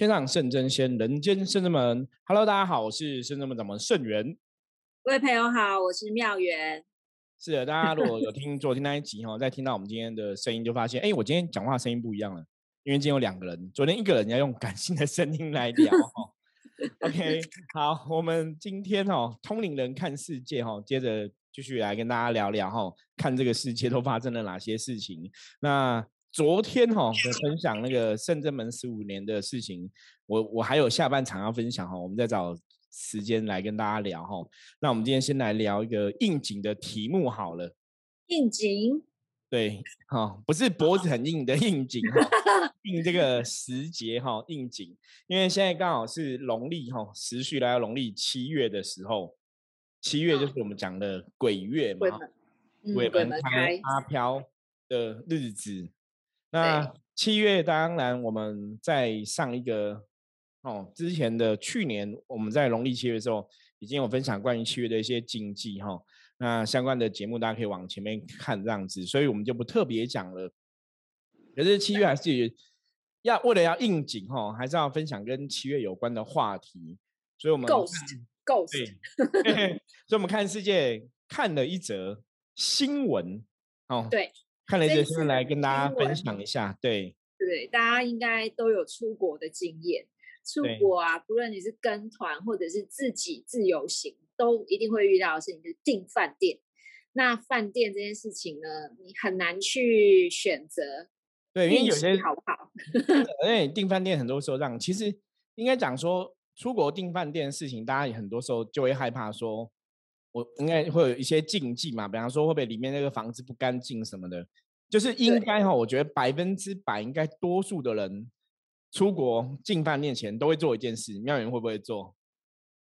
天上圣真仙，人间圣真门。Hello，大家好，我是圣真门掌门圣元。各位朋友好，我是妙元。是的，大家如果有听昨天那一集哈，再听到我们今天的声音，就发现，哎，我今天讲话声音不一样了，因为今天有两个人，昨天一个人要用感性的声音来聊哈。OK，好，我们今天哦，通灵人看世界哈，接着继续来跟大家聊聊哈，看这个世界都发生了哪些事情。那昨天哈，分享那个圣正门十五年的事情，我我还有下半场要分享哈，我们再找时间来跟大家聊哈。那我们今天先来聊一个应景的题目好了。应景？对，哈，不是脖子很硬的应景哈，应这个时节哈，应景。因为现在刚好是农历哈，时序来到农历七月的时候，七月就是我们讲的鬼月嘛，鬼门开阿飘的日子。那七月当然我们在上一个哦之前的去年我们在农历七月的时候已经有分享关于七月的一些禁忌哈，那相关的节目大家可以往前面看这样子，所以我们就不特别讲了。可是七月还是要为了要应景哈，还是要分享跟七月有关的话题，所以我们够够对，所以我们看世界看了一则新闻哦，对。看了这新来跟大家分享一下，对对，大家应该都有出国的经验。出国啊，不论你是跟团或者是自己自由行，都一定会遇到的事情，就是订饭店。那饭店这件事情呢，你很难去选择。对，因为有些好不好？因为订饭店很多时候让，其实应该讲说，出国订饭店的事情，大家也很多时候就会害怕说。我应该会有一些禁忌嘛，比方说会不会里面那个房子不干净什么的，就是应该哈，我觉得百分之百应该多数的人出国进饭店前都会做一件事，妙云会不会做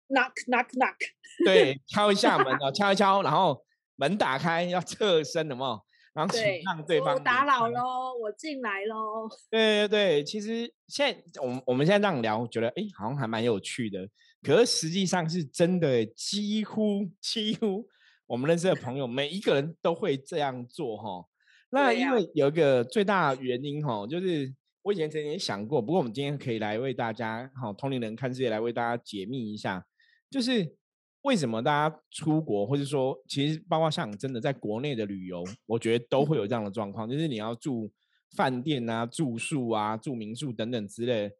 ？Knock knock knock，对，敲一下门啊，敲一敲，然后门打开要侧身的嘛，然后请让对方打扰喽，我进来喽。对对对，其实现在我们我们现在这样聊，觉得哎，好像还蛮有趣的。可是实际上是真的，几乎几乎我们认识的朋友每一个人都会这样做哈。那因为有一个最大原因哈，就是我以前曾经想过，不过我们今天可以来为大家哈，同龄人看世界来为大家解密一下，就是为什么大家出国，或者说其实包括像真的在国内的旅游，我觉得都会有这样的状况，就是你要住饭店啊、住宿啊、住民宿等等之类。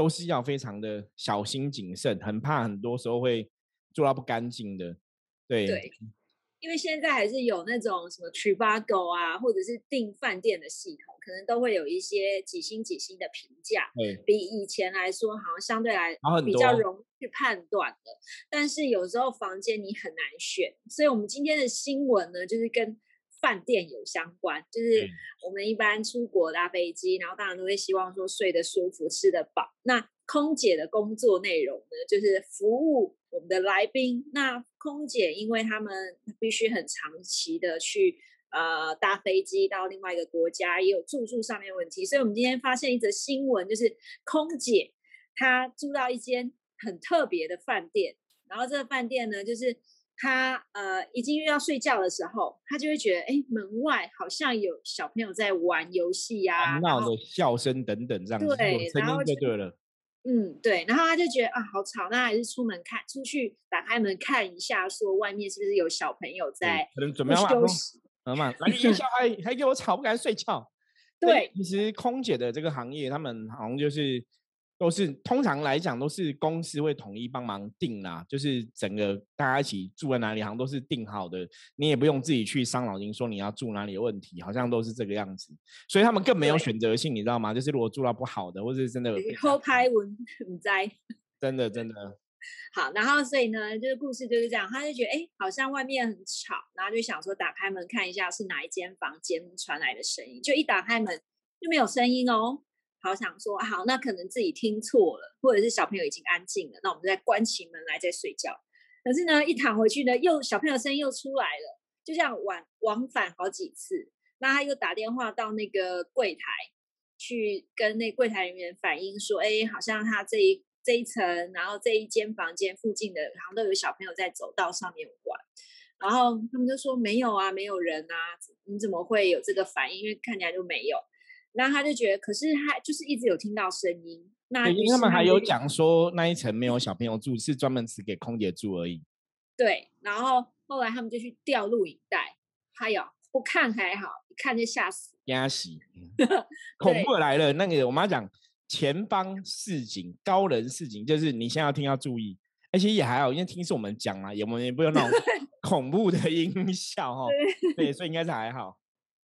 都是要非常的小心谨慎，很怕很多时候会做到不干净的。对，对，因为现在还是有那种什么 Trivago 啊，或者是订饭店的系统，可能都会有一些几星几星的评价，比以前来说好像相对来比较容易去判断的。但是有时候房间你很难选，所以我们今天的新闻呢，就是跟。饭店有相关，就是我们一般出国搭飞机，然后当然都会希望说睡得舒服、吃得饱。那空姐的工作内容呢，就是服务我们的来宾。那空姐因为他们必须很长期的去呃搭飞机到另外一个国家，也有住宿上面问题，所以我们今天发现一则新闻，就是空姐她住到一间很特别的饭店，然后这个饭店呢，就是。他呃，已经要睡觉的时候，他就会觉得，哎，门外好像有小朋友在玩游戏呀，闹的笑声等等这样子，对，然后就对了，嗯，对，然后他就觉得啊，好吵，那还是出门看，出去打开门看一下，说外面是不是有小朋友在可能准备休息，好嘛，来一下还还给我吵，不敢睡觉。对，其实空姐的这个行业，他们好像就是。都是通常来讲都是公司会统一帮忙定啦，就是整个大家一起住在哪里，好像都是定好的，你也不用自己去伤脑筋说你要住哪里的问题，好像都是这个样子，所以他们更没有选择性，你知道吗？就是如果住到不好的，或者是真的偷拍文很灾，真的真的好，然后所以呢，这个故事就是这样，他就觉得哎，好像外面很吵，然后就想说打开门看一下是哪一间房间传来的声音，就一打开门就没有声音哦。好想说好，那可能自己听错了，或者是小朋友已经安静了，那我们再关起门来再睡觉。可是呢，一躺回去呢，又小朋友声音又出来了，就像往往返好几次。那他又打电话到那个柜台去跟那柜台人员反映说，哎，好像他这一这一层，然后这一间房间附近的，好像都有小朋友在走道上面玩。然后他们就说没有啊，没有人啊，你怎么会有这个反应？因为看起来就没有。那他就觉得，可是他就是一直有听到声音，那他们还有讲说那一层没有小朋友住，是专门只给空姐住而已。对，然后后来他们就去调录影带，还有不看还好，一看就吓死。压死！恐怖来了，那个我妈讲前方示警，高人示警，就是你现在要听要注意。而且也还好，因为听是我们讲嘛，也我们也不用那种 恐怖的音效哈。对，所以应该是还好。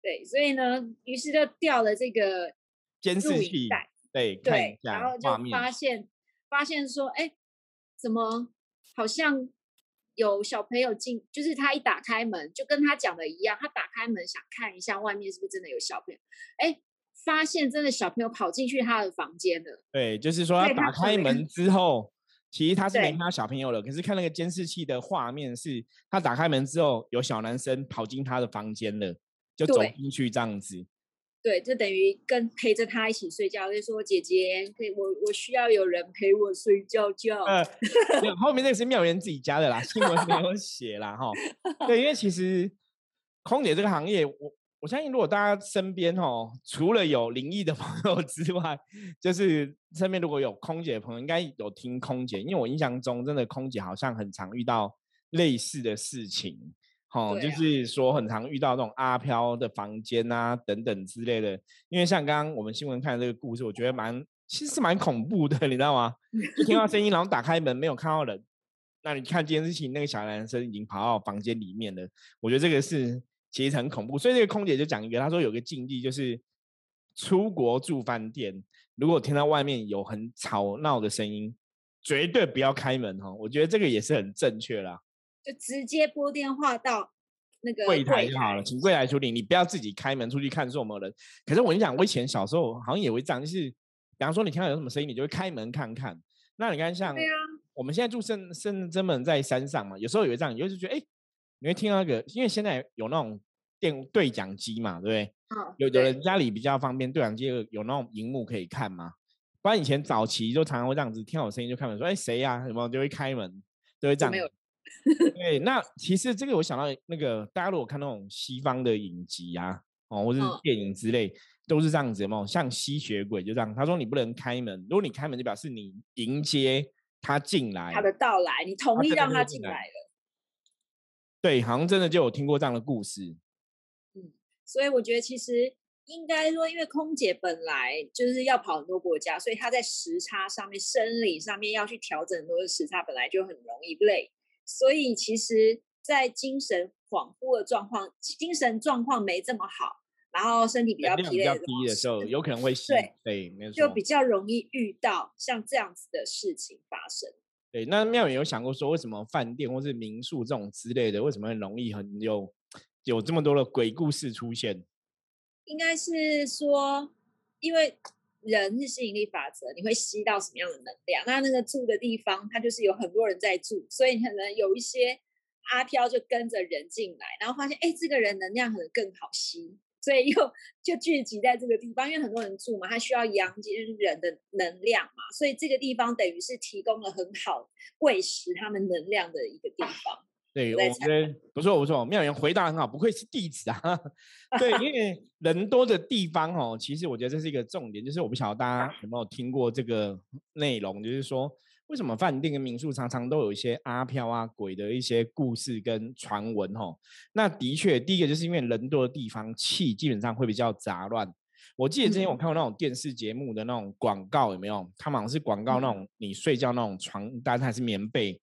对，所以呢，于是就调了这个监视器，对对，然后就发现发现说，哎，怎么好像有小朋友进？就是他一打开门，就跟他讲的一样，他打开门想看一下外面是不是真的有小朋友，哎，发现真的小朋友跑进去他的房间了。对，就是说他打开门之后。其实他是没看到小朋友了，可是看那个监视器的画面，是他打开门之后，有小男生跑进他的房间了，就走进去这样子。对，就等于跟陪着他一起睡觉，就说姐姐，可以我我需要有人陪我睡觉觉。后面那个是妙言自己加的啦，新闻没有写啦哈。对，因为其实空姐这个行业，我。我相信，如果大家身边哦，除了有灵异的朋友之外，就是身边如果有空姐的朋友，应该有听空姐。因为我印象中，真的空姐好像很常遇到类似的事情，哦，就是说很常遇到那种阿飘的房间啊等等之类的。因为像刚刚我们新闻看的这个故事，我觉得蛮其实是蛮恐怖的，你知道吗？就听到声音，然后打开门没有看到人，那你看监视器，那个小男生已经跑到房间里面了。我觉得这个是。其实很恐怖，所以这个空姐就讲一个，她说有个禁忌就是出国住饭店，如果听到外面有很吵闹的声音，绝对不要开门哈。我觉得这个也是很正确啦，就直接拨电话到那个柜台就好了，请柜台处理，你不要自己开门出去看说有没有人。可是我跟你讲，我以前小时候好像也会这样，就是比方说你听到有什么声音，你就会开门看看。那你看像我们现在住深深圳门在山上嘛，有时候也会这样，有时觉得哎，你会听到那个，因为现在有那种。电对讲机嘛，对不对？有的人家里比较方便，对讲机有那种荧幕可以看嘛。不然以前早期就常常会这样子，听到声音就开门说：“哎，谁呀？”什么就会开门，就会这样。对，那其实这个我想到那个，大家如果看那种西方的影集啊，哦，或是电影之类，都是这样子嘛。像吸血鬼就这样，他说你不能开门，如果你开门就表示你迎接他进来，他的到来，你同意让他进来了。对，好像真的就有听过这样的故事。嗯所以我觉得其实应该说，因为空姐本来就是要跑很多国家，所以她在时差上面、生理上面要去调整很多的时差，本来就很容易累。所以其实，在精神恍惚的状况、精神状况没这么好，然后身体比较疲累的时候，有可能会对对，没错，就比较容易遇到像这样子的事情发生。对，那妙远有想过说，为什么饭店或是民宿这种之类的，为什么很容易很有？有这么多的鬼故事出现，应该是说，因为人是吸引力法则，你会吸到什么样的能量？那那个住的地方，它就是有很多人在住，所以可能有一些阿飘就跟着人进来，然后发现，哎，这个人能量可能更好吸，所以又就聚集在这个地方，因为很多人住嘛，他需要阳间人的能量嘛，所以这个地方等于是提供了很好喂食他们能量的一个地方。对，我觉得不错不错，妙言回答很好，不愧是弟子啊。对，因为 人多的地方哦，其实我觉得这是一个重点，就是我不晓得大家有没有听过这个内容，就是说为什么饭店跟民宿常常都有一些阿飘啊鬼的一些故事跟传闻哦。那的确，第一个就是因为人多的地方气基本上会比较杂乱。我记得之前我看过那种电视节目的那种广告，有没有？他们好像是广告那种你睡觉那种床单还是棉被。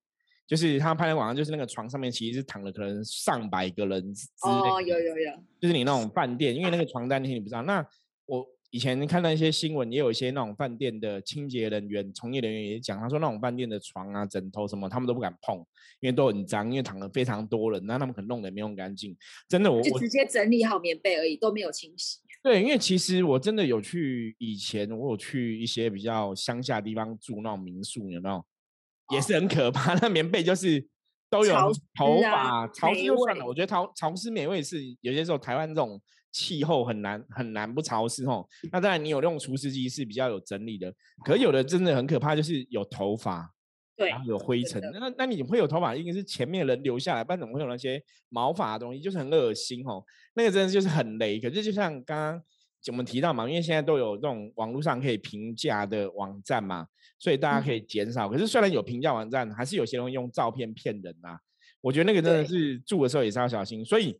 就是他拍的网上，就是那个床上面其实是躺了可能上百个人之类。哦，有有有。就是你那种饭店，因为那个床单那些你不知道。那我以前看到一些新闻，也有一些那种饭店的清洁人员、从业人员也讲，他说那种饭店的床啊、枕头什么，他们都不敢碰，因为都很脏，因为躺了非常多人，那他们可能弄得没有干净。真的，我就直接整理好棉被而已，都没有清洗。对，因为其实我真的有去以前，我有去一些比较乡下地方住那种民宿，有没有？也是很可怕，那棉被就是都有头发，潮湿就算了。我觉得潮潮湿美味是有些时候台湾这种气候很难很难不潮湿哦。那当然你有那种除湿机是比较有整理的，可有的真的很可怕，就是有头发，对，然后有灰尘。那那你会有头发，应该是前面人留下来，不然怎么会有那些毛发的东西？就是很恶心哦。那个真的就是很雷。可是就像刚刚我们提到嘛，因为现在都有这种网络上可以评价的网站嘛，所以大家可以减少。可是虽然有评价网站，还是有些人用照片骗人啊。我觉得那个真的是住的时候也是要小心。所以，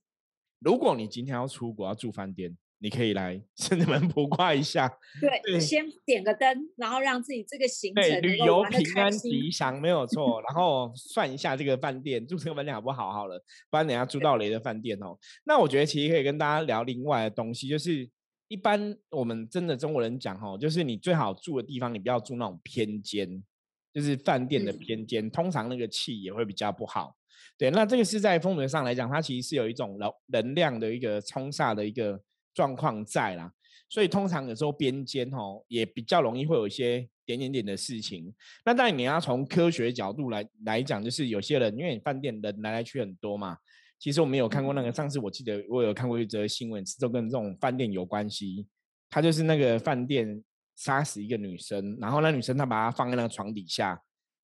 如果你今天要出国要住饭店，你可以来深圳门 卜卦一下。对，先点个灯，然后让自己这个行程旅游平安吉祥，没有错。然后算一下这个饭店住这个饭店好不好？好了，不然等下住到雷的饭店哦。那我觉得其实可以跟大家聊另外的东西，就是一般我们真的中国人讲哦，就是你最好住的地方，你不要住那种偏间，就是饭店的偏间，通常那个气也会比较不好。对，那这个是在风水上来讲，它其实是有一种能能量的一个冲煞的一个状况在啦，所以通常有时候边间哦也比较容易会有一些点点点的事情。那当然你要从科学角度来来讲，就是有些人因为饭店人来来去很多嘛，其实我们有看过那个上次我记得我有看过一则新闻，就跟这种饭店有关系。他就是那个饭店杀死一个女生，然后那女生她把她放在那个床底下，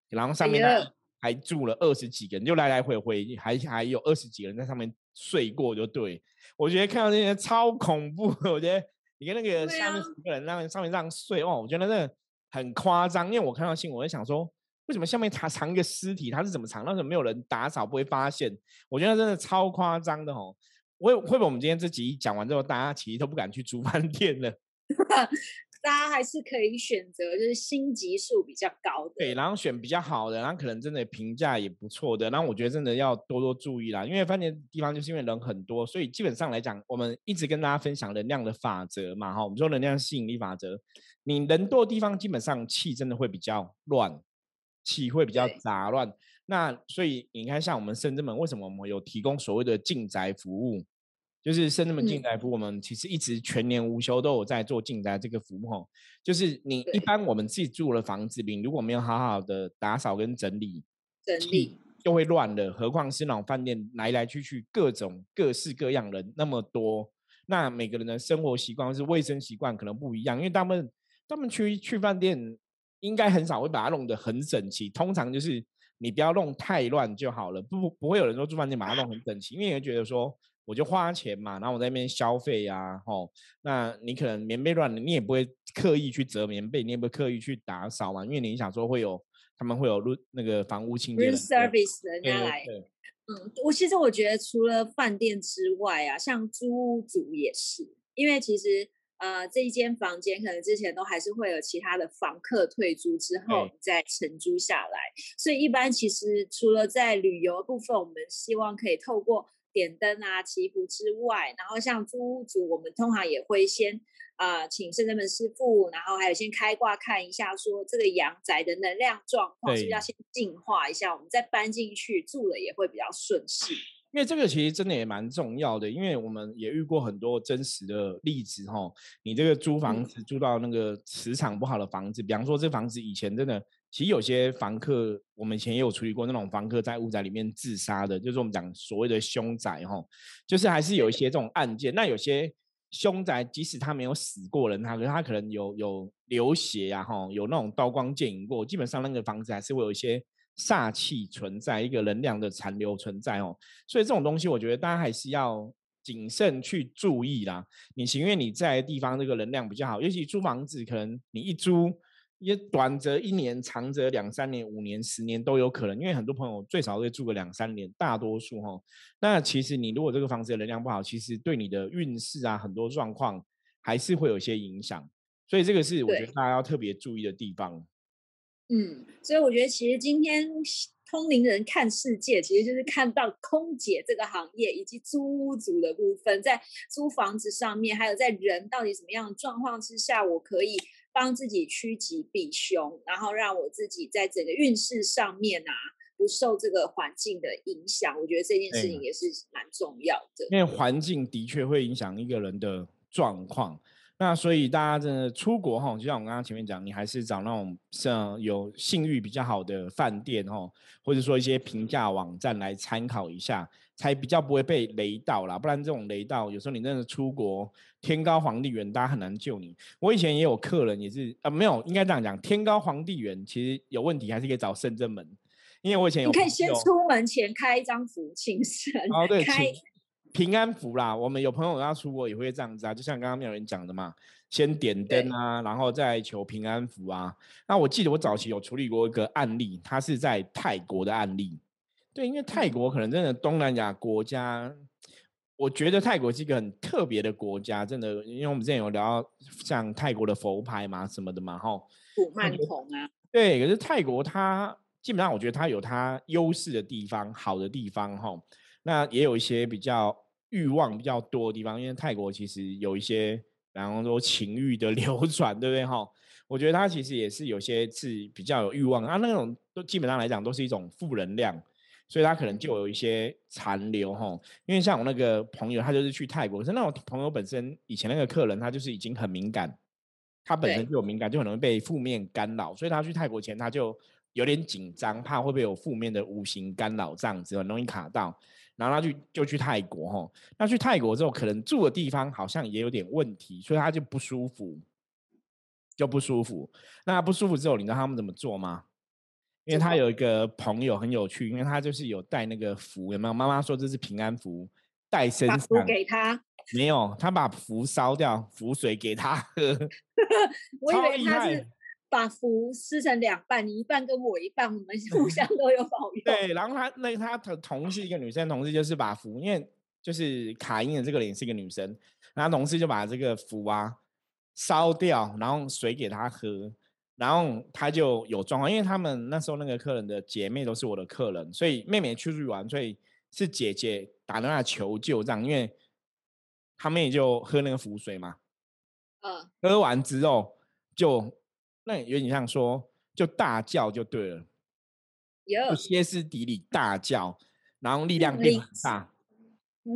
然后上面呢。还住了二十几个人，就来来回回，还还有二十几个人在上面睡过，就对我觉得看到那些超恐怖。我觉得你跟那个下面几个人那上面这样睡哦，我觉得那个很夸张。因为我看到新闻，我就想说，为什么下面藏藏一个尸体？他是怎么藏？那怎么没有人打扫不会发现？我觉得真的超夸张的哦。会会不会我们今天这集讲完之后，大家其实都不敢去住 饭店了？大家还是可以选择，就是星级数比较高的，对，然后选比较好的，然后可能真的评价也不错的。然后我觉得真的要多多注意啦，因为饭店地方就是因为人很多，所以基本上来讲，我们一直跟大家分享能量的法则嘛，哈，我们说能量吸引力法则，你人多的地方基本上气真的会比较乱，气会比较杂乱。那所以你看，像我们深圳门为什么我们有提供所谓的进宅服务？就是深圳门进宅服务，我们其实一直全年无休都有在做进宅这个服务。就是你一般我们自己住的房子里，如果没有好好的打扫跟整理，整理就会乱了。何况是那种饭店来来去去各种各式各样人那么多，那每个人的生活习惯是卫生习惯可能不一样。因为他们他们去去饭店，应该很少会把它弄得很整齐。通常就是你不要弄太乱就好了。不不会有人说住饭店把它弄很整齐，因为会觉得说。我就花钱嘛，然后我在那边消费呀，吼，那你可能棉被乱了，你也不会刻意去折棉被，你也不会刻意去打扫嘛，因为你想说会有他们会有入那个房屋清洁 service 人家来，嗯，我其实我觉得除了饭店之外啊，像租屋主也是，因为其实呃这一间房间可能之前都还是会有其他的房客退租之后再承租下来，所以一般其实除了在旅游部分，我们希望可以透过。点灯啊，祈福之外，然后像租屋主，我们通常也会先啊，请圣人门师傅，然后还有先开挂看一下，说这个阳宅的能量状况是不是要先净化一下，我们再搬进去住了也会比较顺势。因为这个其实真的也蛮重要的，因为我们也遇过很多真实的例子哈。你这个租房子租到那个磁场不好的房子，比方说这房子以前真的。其实有些房客，我们以前也有处理过那种房客在屋宅里面自杀的，就是我们讲所谓的凶宅哈，就是还是有一些这种案件。那有些凶宅，即使他没有死过人，他可他可能有有流血呀哈，有那种刀光剑影过，基本上那个房子还是会有一些煞气存在，一个能量的残留存在哦。所以这种东西，我觉得大家还是要谨慎去注意啦。你情愿你在的地方这个能量比较好，尤其租房子，可能你一租。也短则一年，长则两三年、五年、十年都有可能，因为很多朋友最少会住个两三年，大多数哈。那其实你如果这个房子的能量不好，其实对你的运势啊，很多状况还是会有一些影响。所以这个是我觉得大家要特别注意的地方。嗯，所以我觉得其实今天通灵人看世界，其实就是看到空姐这个行业以及租屋族的部分，在租房子上面，还有在人到底什么样的状况之下，我可以。帮自己趋吉避凶，然后让我自己在整个运势上面啊，不受这个环境的影响。我觉得这件事情也是蛮重要的。因为环境的确会影响一个人的状况。那所以大家真的出国哈，就像我刚刚前面讲，你还是找那种像有信誉比较好的饭店哈，或者说一些评价网站来参考一下，才比较不会被雷到啦。不然这种雷到，有时候你真的出国，天高皇帝远，大家很难救你。我以前也有客人也是啊，没有应该这样讲，天高皇帝远，其实有问题还是可以找深圳门，因为我以前有你可以先出门前开一张符，请神哦对，开平安符啦，我们有朋友要出国也会这样子啊，就像刚刚没有人讲的嘛，先点灯啊，然后再求平安符啊。那我记得我早期有处理过一个案例，它是在泰国的案例。对，因为泰国可能真的东南亚国家，我觉得泰国是一个很特别的国家，真的，因为我们之前有聊到像泰国的佛牌嘛什么的嘛，吼，古曼童啊。对，可是泰国它基本上我觉得它有它优势的地方，好的地方，哈。那也有一些比较欲望比较多的地方，因为泰国其实有一些，比方说情欲的 流传，对不对哈？我觉得它其实也是有些是比较有欲望啊，那种都基本上来讲都是一种负能量，所以它可能就有一些残留哈。因为像我那个朋友，他就是去泰国，是那种朋友本身以前那个客人，他就是已经很敏感，他本身就有敏感，就很容易被负面干扰，所以他去泰国前他就有点紧张，怕会不会有负面的无形干扰这样子，很容易卡到。然后他去就去泰国哈，那去泰国之后，可能住的地方好像也有点问题，所以他就不舒服，就不舒服。那不舒服之后，你知道他们怎么做吗？因为他有一个朋友很有趣，因为他就是有带那个符，有没有？妈妈说这是平安符，带身上给他。没有，他把符烧掉，符水给他喝。我以为他是。把符撕成两半，你一半跟我一半，我们互相都有保佑。对，然后他那他的同事一个女生同事就是把符，因为就是卡因的这个脸是一个女生，然后同事就把这个符啊烧掉，然后水给他喝，然后他就有状况，因为他们那时候那个客人的姐妹都是我的客人，所以妹妹出去玩，所以是姐姐打电话求救这样，因为他妹就喝那个符水嘛，嗯，喝完之后就。那有点像说，就大叫就对了，有歇斯底里大叫，然后力量变很大，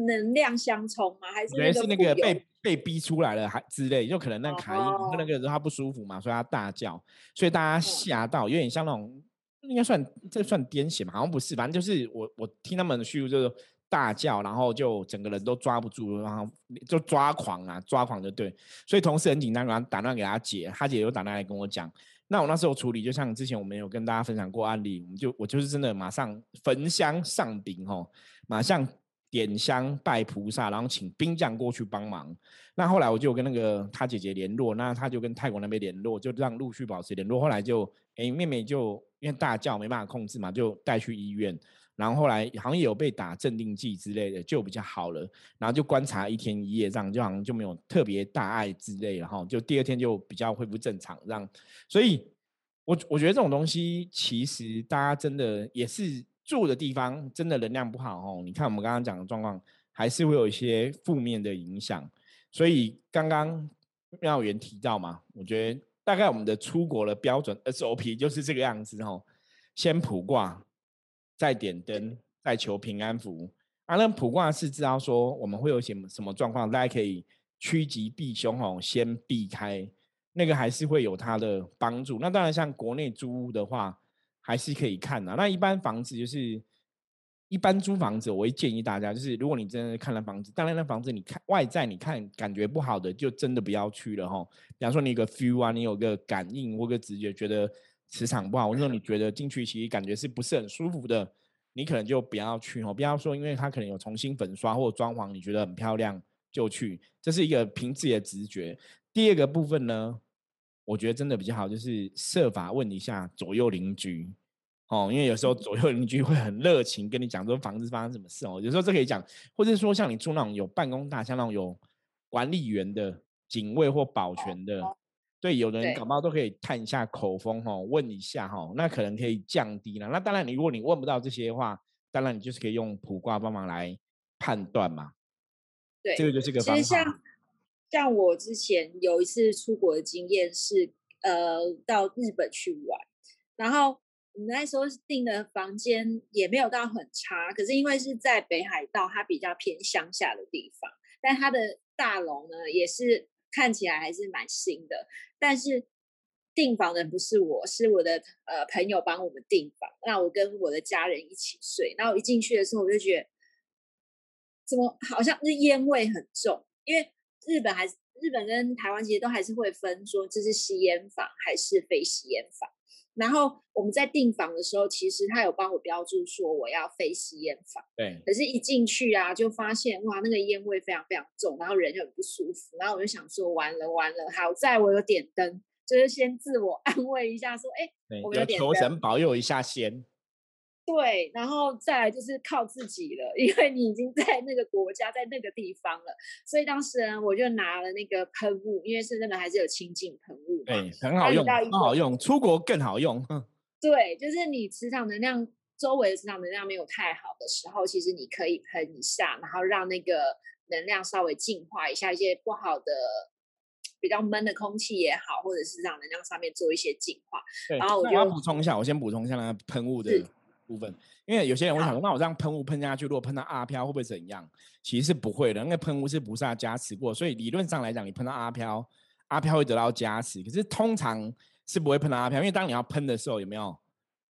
能量相冲吗？还是觉得是那个被被逼出来了，还之类，就可能那卡因那个人他不舒服嘛，所以他大叫，所以大家吓到，有点像那种应该算这算癫痫嘛？好像不是，反正就是我我听他们的叙述就是。大叫，然后就整个人都抓不住，然后就抓狂啊，抓狂就对。所以同事很紧张，然后打电话给他姐，他姐又打电话来跟我讲。那我那时候处理，就像之前我们有跟大家分享过案例，我们就我就是真的马上焚香上顶吼，马上点香拜菩萨，然后请兵将过去帮忙。那后来我就跟那个他姐姐联络，那他就跟泰国那边联络，就让陆续保持联络。后来就哎妹妹就因为大叫没办法控制嘛，就带去医院。然后后来好像有被打镇定剂之类的，就比较好了。然后就观察一天一夜，这样就好像就没有特别大碍之类，然后就第二天就比较恢复正常这样。所以，我我觉得这种东西其实大家真的也是住的地方真的能量不好哦。你看我们刚刚讲的状况，还是会有一些负面的影响。所以刚刚妙元提到嘛，我觉得大概我们的出国的标准 SOP 就是这个样子哦，先卜卦。再点灯，再求平安符。啊，那卜卦是知道说我们会有什么什么状况，大家可以趋吉避凶哦，先避开那个还是会有它的帮助。那当然，像国内租屋的话，还是可以看的。那一般房子就是一般租房子，我会建议大家，就是如果你真的看了房子，当然那房子你看外在你看感觉不好的，就真的不要去了哈。比方说你有个 feel 啊，你有个感应或个直觉，觉得。磁场不好，或者说你觉得进去其实感觉是不是很舒服的，你可能就不要去哦。不要说，因为它可能有重新粉刷或装潢，你觉得很漂亮就去，这是一个凭自己的直觉。第二个部分呢，我觉得真的比较好，就是设法问一下左右邻居哦，因为有时候左右邻居会很热情跟你讲说房子发生什么事哦。有时候这可以讲，或者说像你住那种有办公大厦那种有管理员的、警卫或保全的。对，有的人感冒都可以探一下口风哈，问一下哈，那可能可以降低了。那当然，你如果你问不到这些的话，当然你就是可以用卜卦帮忙来判断嘛。对，这个就是个方法。其实像像我之前有一次出国的经验是，呃，到日本去玩，然后我们那时候订的房间也没有到很差，可是因为是在北海道，它比较偏乡下的地方，但它的大楼呢也是。看起来还是蛮新的，但是订房的不是我，是我的呃朋友帮我们订房。那我跟我的家人一起睡，然后一进去的时候，我就觉得怎么好像是烟味很重，因为日本还日本跟台湾其实都还是会分说这是吸烟房还是非吸烟房。然后我们在订房的时候，其实他有帮我标注说我要非吸烟房。对。可是，一进去啊，就发现哇，那个烟味非常非常重，然后人又很不舒服。然后我就想说，完了完了，好在我有点灯，就是先自我 安慰一下，说，哎，我有点求神保佑一下先。对，然后再来就是靠自己了，因为你已经在那个国家，在那个地方了，所以当时呢，我就拿了那个喷雾，因为深圳的还是有清净喷雾，对，很好用，很好用，出国更好用。对，就是你磁场能量周围的磁场能量没有太好的时候，其实你可以喷一下，然后让那个能量稍微净化一下一些不好的、比较闷的空气也好，或者是让能量上面做一些净化。然后我要补充一下，我先补充一下那个喷雾的。部分，因为有些人会想说，那我这样喷雾喷下去，如果喷到阿飘会不会怎样？其实是不会的，因为喷雾是菩萨加持过，所以理论上来讲，你喷到阿飘，阿飘会得到加持。可是通常是不会喷到阿飘，因为当你要喷的时候，有没有？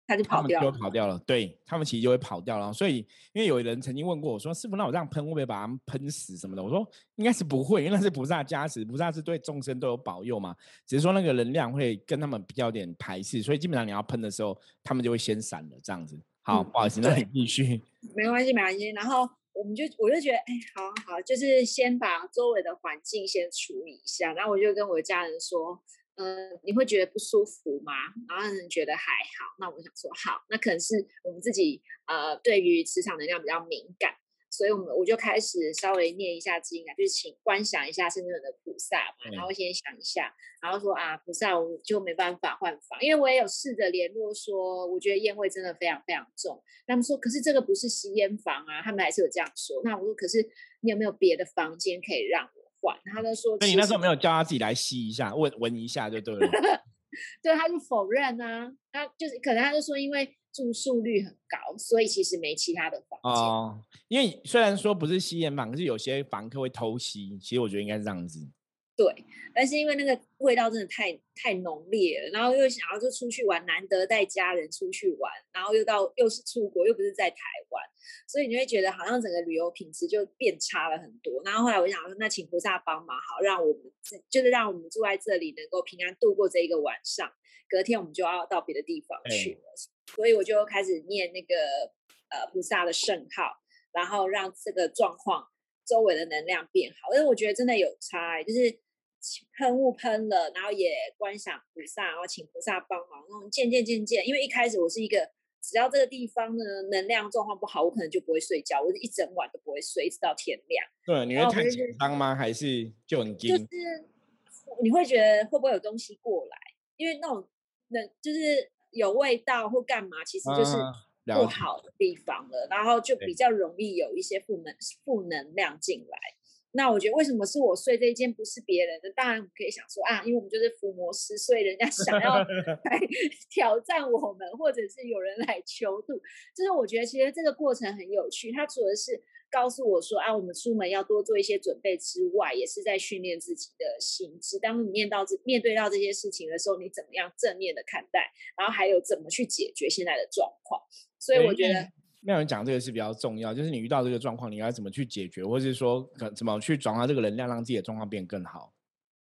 他就跑掉，就跑掉了。对他们其实就会跑掉了。所以，因为有人曾经问过我说：“师傅，那我这样喷会不会把他们喷死什么的？”我说：“应该是不会，因为那是菩萨加持，菩萨是对众生都有保佑嘛。只是说那个能量会跟他们比较点排斥，所以基本上你要喷的时候，他们就会先闪了这样子。”好，不好意思，那你继续。没关系，没关系。然后我们就，我就觉得，哎，好好，就是先把周围的环境先处理一下。然后我就跟我的家人说，嗯，你会觉得不舒服吗？然后人觉得还好。那我想说，好，那可能是我们自己，呃，对于磁场能量比较敏感。所以，我们我就开始稍微念一下经啊，就是请观想一下深圳的菩萨嘛，然后先想一下，然后说啊，菩萨，我就没办法换房，因为我也有试着联络说，我觉得烟味真的非常非常重。他们说，可是这个不是吸烟房啊，他们还是有这样说。那我说，可是你有没有别的房间可以让我换？他都说，那你那时候没有叫他自己来吸一下，闻闻一下就对了。对，他就否认啊，他就是可能他就说，因为。住宿率很高，所以其实没其他的房间。哦，因为虽然说不是吸烟房，可是有些房客会偷吸。其实我觉得应该是这样子。对，但是因为那个味道真的太太浓烈了，然后又想要就出去玩，难得带家人出去玩，然后又到又是出国，又不是在台湾，所以你会觉得好像整个旅游品质就变差了很多。然后后来我想说，那请菩萨帮忙，好让我们自就是让我们住在这里能够平安度过这一个晚上，隔天我们就要到别的地方去了。所以我就开始念那个呃菩萨的圣号，然后让这个状况周围的能量变好。因为我觉得真的有差，就是喷雾喷了，然后也观想菩萨，然后请菩萨帮忙，那种渐渐渐渐。因为一开始我是一个，只要这个地方呢能量状况不好，我可能就不会睡觉，我一整晚都不会睡，一直到天亮。对，你会太紧张吗？还是就很惊？就是你会觉得会不会有东西过来？因为那种那就是。有味道或干嘛，其实就是不好的地方了，然后就比较容易有一些负能负能量进来。那我觉得为什么是我睡这一间，不是别人的？当然我们可以想说啊，因为我们就是伏魔师，所以人家想要 来 挑战我们，或者是有人来求助。就是我觉得其实这个过程很有趣，它除了是。告诉我说啊，我们出门要多做一些准备之外，也是在训练自己的心智。当你面到这面对到这些事情的时候，你怎么样正面的看待？然后还有怎么去解决现在的状况？所以我觉得，没有人讲这个是比较重要，就是你遇到这个状况，你该怎么去解决，或者是说怎么去转化这个能量，让自己的状况变更好。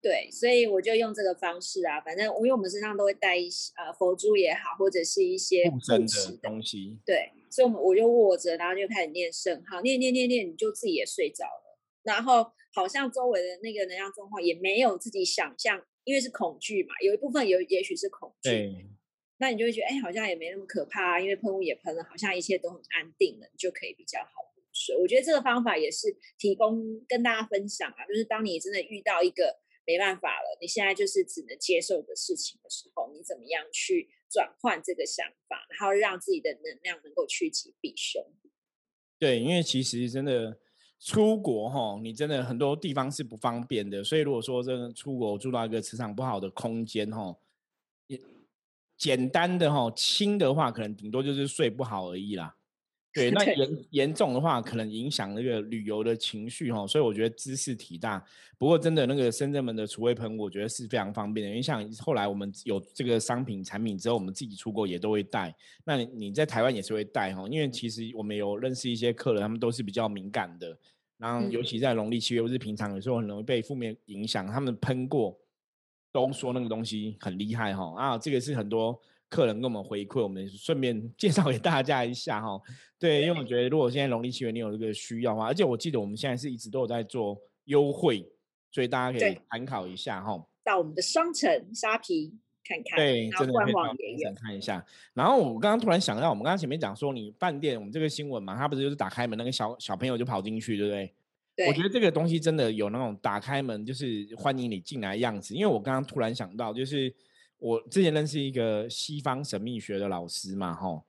对，所以我就用这个方式啊，反正因为我们身上都会带一些呃佛珠也好，或者是一些护身的东西。对，所以我们我就握着，然后就开始念圣号，念念念念，你就自己也睡着了。然后好像周围的那个能量状况也没有自己想象，因为是恐惧嘛，有一部分有也许是恐惧。对。那你就会觉得，哎，好像也没那么可怕，因为喷雾也喷了，好像一切都很安定了，你就可以比较好入睡。我觉得这个方法也是提供跟大家分享啊，就是当你真的遇到一个。没办法了，你现在就是只能接受的事情的时候，你怎么样去转换这个想法，然后让自己的能量能够趋吉避凶？对，因为其实真的出国哈，你真的很多地方是不方便的，所以如果说真的出国住到一个磁场不好的空间哈，也简单的哈轻的话，可能顶多就是睡不好而已啦。对，那严严重的话，可能影响那个旅游的情绪哈，所以我觉得知识体大。不过真的那个深圳门的除味喷，我觉得是非常方便的。因为像后来我们有这个商品产品之后，我们自己出国也都会带。那你在台湾也是会带哈，因为其实我们有认识一些客人，他们都是比较敏感的，然后尤其在农历七月或是平常有时候很容易被负面影响，他们喷过都说那个东西很厉害哈啊，这个是很多。客人跟我们回馈，我们顺便介绍给大家一下哈。对，因为我觉得如果现在农历七月你有这个需要的话，而且我记得我们现在是一直都有在做优惠，所以大家可以参考一下哈。到我们的商城沙皮看看，对，真的可以到商看一下。然后我刚刚突然想到，我们刚刚前面讲说你饭店，我们这个新闻嘛，他不是就是打开门，那个小小朋友就跑进去，对不对？我觉得这个东西真的有那种打开门就是欢迎你进来的样子，因为我刚刚突然想到，就是我之前认识一个西方神秘学的老师嘛，吼，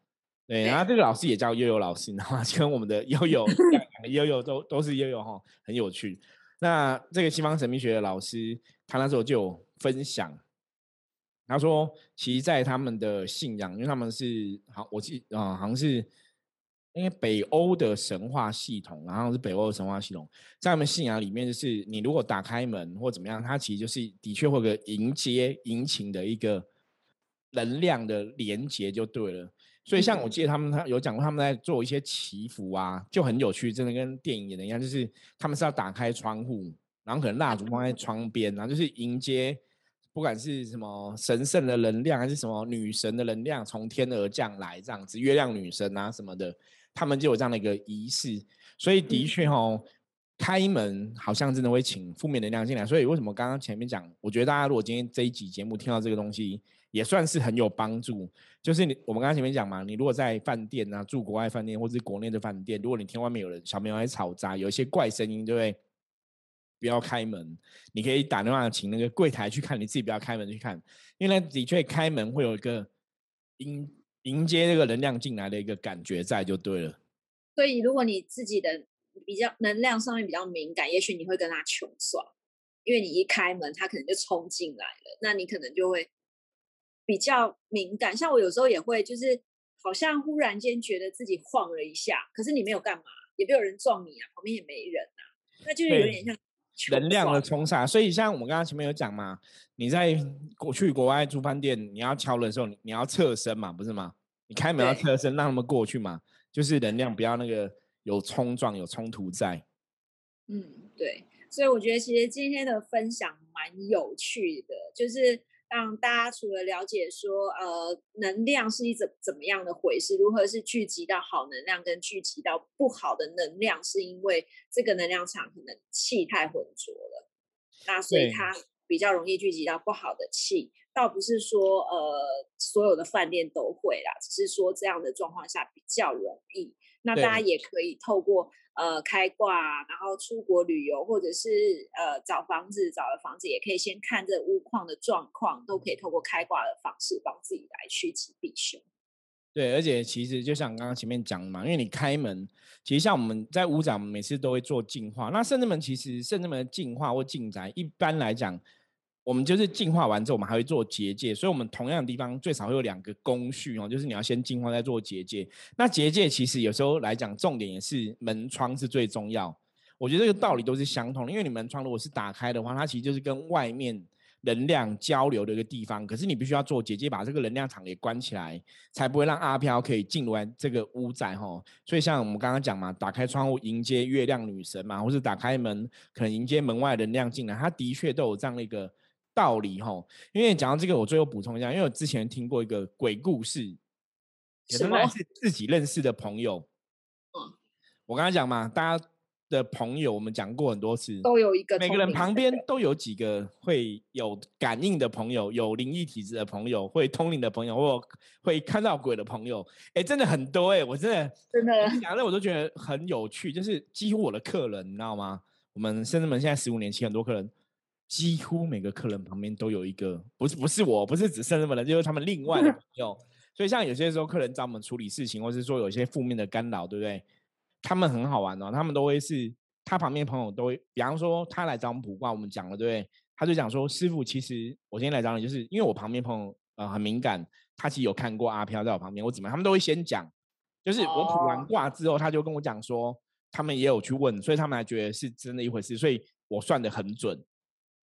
对，然后这个老师也叫悠悠老师，然后 跟我们的悠悠两个悠悠都都是悠悠哈，很有趣。那这个西方神秘学的老师，他那时候就有分享，他说，其实，在他们的信仰，因为他们是好，我记啊，好像是。因为北欧的神话系统，然后是北欧的神话系统，在他们信仰里面，就是你如果打开门或怎么样，它其实就是的确会个迎接、迎请的一个能量的连接就对了。所以像我记得他们他有讲过，他们在做一些祈福啊，就很有趣，真的跟电影演的一样，就是他们是要打开窗户，然后可能蜡烛放在窗边，然后就是迎接不管是什么神圣的能量，还是什么女神的能量从天而降来这样子，月亮女神啊什么的。他们就有这样的一个仪式，所以的确哦，开门好像真的会请负面能量进来。所以为什么刚刚前面讲，我觉得大家如果今天这一集节目听到这个东西，也算是很有帮助。就是你我们刚刚前面讲嘛，你如果在饭店啊住国外饭店或者是国内的饭店，如果你听外面有人小朋友在吵杂，有一些怪声音，对不对？不要开门，你可以打电话请那个柜台去看，你自己不要开门去看，因为的确开门会有一个音。迎接这个能量进来的一个感觉在就对了。所以，如果你自己的比较能量上面比较敏感，也许你会跟他穷耍，因为你一开门，他可能就冲进来了，那你可能就会比较敏感。像我有时候也会，就是好像忽然间觉得自己晃了一下，可是你没有干嘛，也没有人撞你啊，旁边也没人啊，那就是有点像。能量的冲煞，所以像我们刚刚前面有讲嘛，你在过去国外住饭店，你要敲的时候，你要侧身嘛，不是吗？你开门要侧身，让他们过去嘛，就是能量不要那个有冲撞、有冲突在。嗯，对，所以我觉得其实今天的分享蛮有趣的，就是。让大家除了了解说，呃，能量是一怎怎么样的回事，如何是聚集到好能量，跟聚集到不好的能量，是因为这个能量场可能气太浑浊了，那所以它比较容易聚集到不好的气。倒不是说，呃，所有的饭店都会啦，只是说这样的状况下比较容易。那大家也可以透过。呃，开挂，然后出国旅游，或者是呃找房子，找了房子也可以先看这屋况的状况，都可以透过开挂的方式帮自己来趋吉避凶。对，而且其实就像刚刚前面讲嘛，因为你开门，其实像我们在屋长每次都会做净化，那圣人门其实圣人门的净化或进宅，一般来讲。我们就是净化完之后，我们还会做结界，所以，我们同样的地方最少会有两个工序哦，就是你要先净化，再做结界。那结界其实有时候来讲，重点也是门窗是最重要。我觉得这个道理都是相同，因为你门窗如果是打开的话，它其实就是跟外面能量交流的一个地方。可是你必须要做结界，把这个能量场给关起来，才不会让阿飘可以进入这个屋宅哈。所以，像我们刚刚讲嘛，打开窗户迎接月亮女神嘛，或是打开门可能迎接门外能量进来，它的确都有这样的一个。道理哈，因为讲到这个，我最后补充一下，因为我之前听过一个鬼故事，什么？是自己认识的朋友。嗯，我刚才讲嘛，大家的朋友，我们讲过很多次，都有一个，每个人旁边都有几个会有感应的朋友，有灵异体质的朋友，会通灵的朋友，或会看到鬼的朋友。哎，真的很多哎，我真的 真的讲的我都觉得很有趣，就是几乎我的客人，你知道吗？我们深圳门现在十五年前，很多客人。几乎每个客人旁边都有一个，不是不是我，不是只剩那么人，就是他们另外的朋友。所以像有些时候客人找我们处理事情，或是说有一些负面的干扰，对不对？他们很好玩哦，他们都会是他旁边朋友都会，比方说他来找我们卜卦，我们讲了，对不对？他就讲说，师傅，其实我今天来找你，就是因为我旁边朋友呃很敏感，他其实有看过阿飘在我旁边，我怎么样？他们都会先讲，就是我卜完卦之后，他就跟我讲说，他们也有去问，所以他们还觉得是真的一回事，所以我算的很准。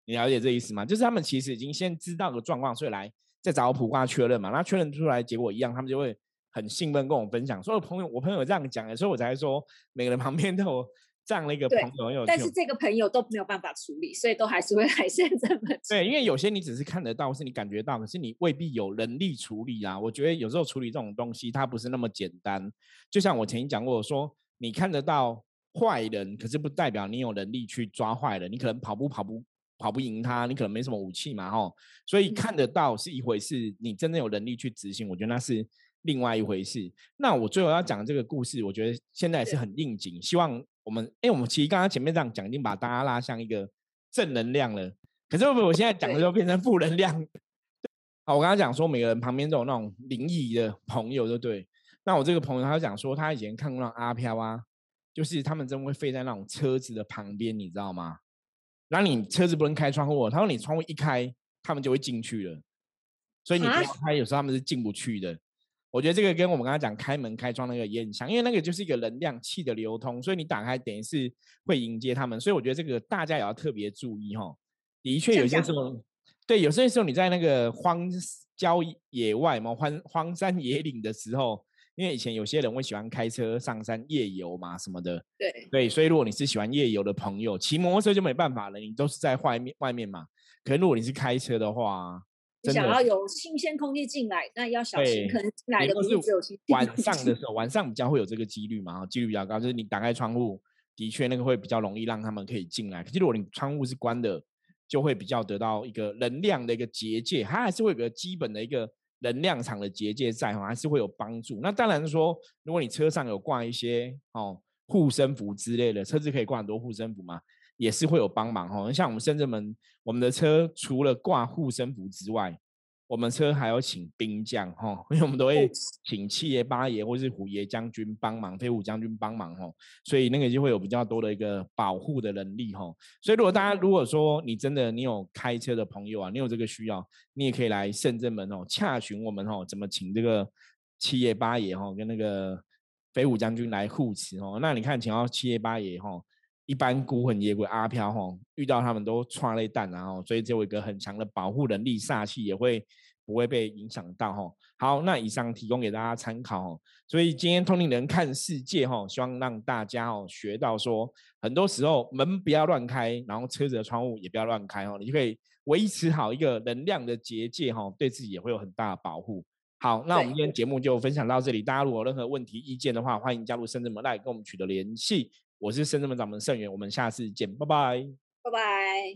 你了解这意思吗？就是他们其实已经先知道个状况，所以来再找我卜卦确认嘛。那确认出来结果一样，他们就会很兴奋跟我分享。所以朋友，我朋友这样讲的，所以我才说每个人旁边都有这样的一个朋友，但是这个朋友都没有办法处理，所以都还是会来现这么。对，因为有些你只是看得到，是你感觉到，可是你未必有能力处理啊。我觉得有时候处理这种东西，它不是那么简单。就像我曾经讲过，说你看得到坏人，可是不代表你有能力去抓坏人。你可能跑步跑步跑不赢他，你可能没什么武器嘛，吼。所以看得到是一回事，你真正有能力去执行，我觉得那是另外一回事。那我最后要讲这个故事，我觉得现在也是很应景，希望。我们哎，我们其实刚刚前面这样讲，已经把大家拉向一个正能量了。可是会不会我现在讲的时候变成负能量？好，我刚刚讲说每个人旁边都有那种灵异的朋友，对不对？那我这个朋友他讲说，他以前看过那阿飘啊，就是他们真的会飞在那种车子的旁边，你知道吗？然后你车子不能开窗户，他说你窗户一开，他们就会进去了。所以你不要开，有时候他们是进不去的。我觉得这个跟我们刚才讲开门开窗那个也很像，因为那个就是一个能量气的流通，所以你打开等于是会迎接他们，所以我觉得这个大家也要特别注意哈。的确有些时候，对，有些时候你在那个荒郊野外嘛，荒荒山野岭的时候，因为以前有些人会喜欢开车上山夜游嘛什么的，对对，所以如果你是喜欢夜游的朋友，骑摩托车就没办法了，你都是在外面外面嘛。可能如果你是开车的话。想要有新鲜空气进来，那要小心，可能进来的不是只有晚上的时候，晚上比较会有这个几率嘛，几率比较高，就是你打开窗户，的确那个会比较容易让他们可以进来。可是如果你窗户是关的，就会比较得到一个能量的一个结界，它还是会有个基本的一个能量场的结界在哈，还是会有帮助。那当然说，如果你车上有挂一些哦护身符之类的，车子可以挂很多护身符嘛。也是会有帮忙哈，像我们深圳门，我们的车除了挂护身符之外，我们车还要请兵将哈，因为我们都会请七爷八爷或是虎爷将军帮忙，飞虎将军帮忙哈，所以那个就会有比较多的一个保护的能力哈。所以如果大家如果说你真的你有开车的朋友啊，你有这个需要，你也可以来深圳门哦，洽询我们哦，怎么请这个七爷八爷哈，跟那个飞虎将军来护持哦。那你看请到七爷八爷哈。一般孤魂野鬼阿飘吼，遇到他们都踹雷弹，然后所以就有一个很强的保护能力，煞气也会不会被影响到吼。好，那以上提供给大家参考哦。所以今天通灵人看世界哈，希望让大家哦学到说，很多时候门不要乱开，然后车子的窗户也不要乱开哦，你就可以维持好一个能量的结界哈，对自己也会有很大的保护。好，那我们今天节目就分享到这里，大家如果有任何问题意见的话，欢迎加入深圳门来跟我们取得联系。我是深圳门掌门盛元，我们下次见，拜拜，拜拜。